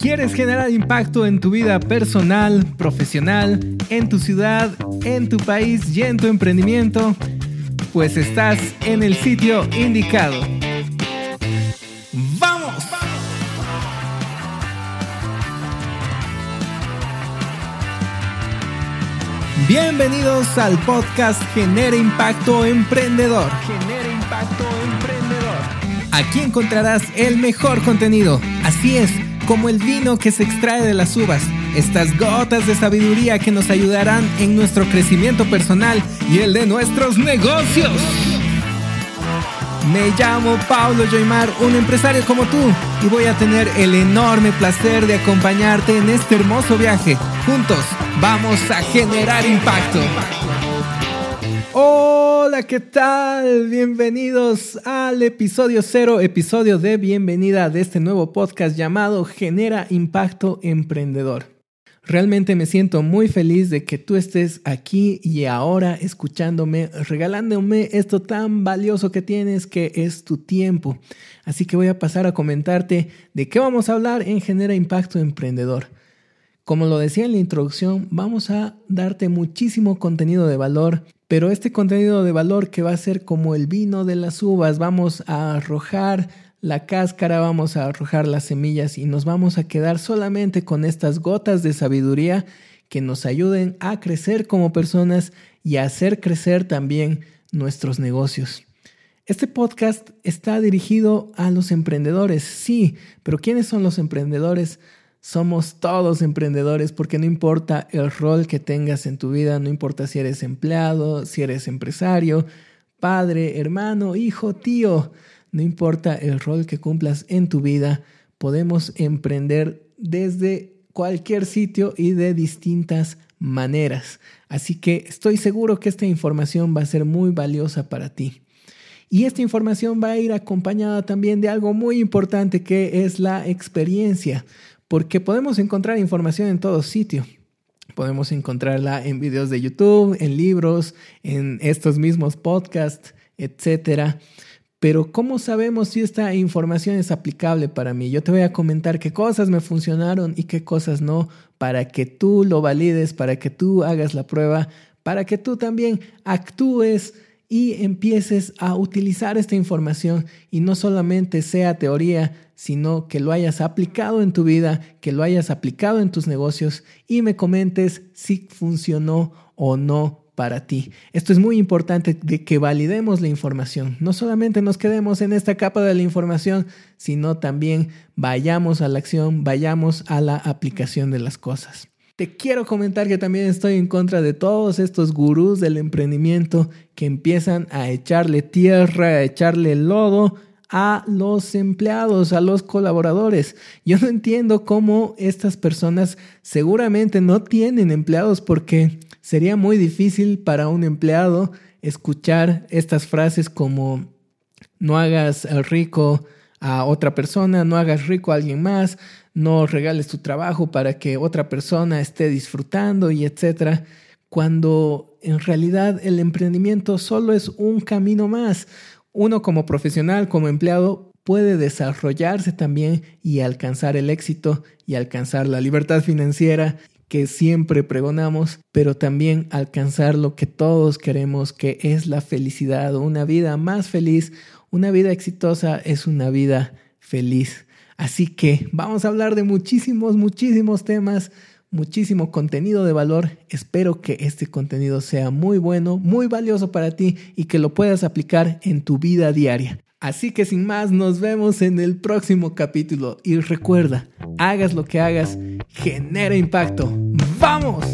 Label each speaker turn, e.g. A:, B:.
A: ¿Quieres generar impacto en tu vida personal, profesional, en tu ciudad, en tu país y en tu emprendimiento? Pues estás en el sitio indicado. ¡Vamos! Bienvenidos al podcast Genera Impacto Emprendedor. Genera Impacto Emprendedor. Aquí encontrarás el mejor contenido. Así es como el vino que se extrae de las uvas, estas gotas de sabiduría que nos ayudarán en nuestro crecimiento personal y el de nuestros negocios. Me llamo Paulo Joymar, un empresario como tú, y voy a tener el enorme placer de acompañarte en este hermoso viaje. Juntos vamos a generar impacto. Hola, ¿qué tal? Bienvenidos al episodio cero, episodio de bienvenida de este nuevo podcast llamado Genera Impacto Emprendedor. Realmente me siento muy feliz de que tú estés aquí y ahora escuchándome, regalándome esto tan valioso que tienes que es tu tiempo. Así que voy a pasar a comentarte de qué vamos a hablar en Genera Impacto Emprendedor. Como lo decía en la introducción, vamos a darte muchísimo contenido de valor, pero este contenido de valor que va a ser como el vino de las uvas, vamos a arrojar la cáscara, vamos a arrojar las semillas y nos vamos a quedar solamente con estas gotas de sabiduría que nos ayuden a crecer como personas y a hacer crecer también nuestros negocios. Este podcast está dirigido a los emprendedores, sí, pero ¿quiénes son los emprendedores? Somos todos emprendedores porque no importa el rol que tengas en tu vida, no importa si eres empleado, si eres empresario, padre, hermano, hijo, tío, no importa el rol que cumplas en tu vida, podemos emprender desde cualquier sitio y de distintas maneras. Así que estoy seguro que esta información va a ser muy valiosa para ti. Y esta información va a ir acompañada también de algo muy importante que es la experiencia porque podemos encontrar información en todo sitio. Podemos encontrarla en videos de YouTube, en libros, en estos mismos podcasts, etc. Pero ¿cómo sabemos si esta información es aplicable para mí? Yo te voy a comentar qué cosas me funcionaron y qué cosas no, para que tú lo valides, para que tú hagas la prueba, para que tú también actúes y empieces a utilizar esta información y no solamente sea teoría, sino que lo hayas aplicado en tu vida, que lo hayas aplicado en tus negocios y me comentes si funcionó o no para ti. Esto es muy importante de que validemos la información. No solamente nos quedemos en esta capa de la información, sino también vayamos a la acción, vayamos a la aplicación de las cosas. Te quiero comentar que también estoy en contra de todos estos gurús del emprendimiento que empiezan a echarle tierra, a echarle lodo a los empleados, a los colaboradores. Yo no entiendo cómo estas personas seguramente no tienen empleados porque sería muy difícil para un empleado escuchar estas frases como no hagas rico a otra persona, no hagas rico a alguien más, no regales tu trabajo para que otra persona esté disfrutando y etcétera, cuando en realidad el emprendimiento solo es un camino más. Uno como profesional, como empleado, puede desarrollarse también y alcanzar el éxito y alcanzar la libertad financiera que siempre pregonamos, pero también alcanzar lo que todos queremos, que es la felicidad, una vida más feliz, una vida exitosa es una vida feliz. Así que vamos a hablar de muchísimos, muchísimos temas, muchísimo contenido de valor. Espero que este contenido sea muy bueno, muy valioso para ti y que lo puedas aplicar en tu vida diaria. Así que sin más, nos vemos en el próximo capítulo y recuerda, hagas lo que hagas, genera impacto. ¡Vamos!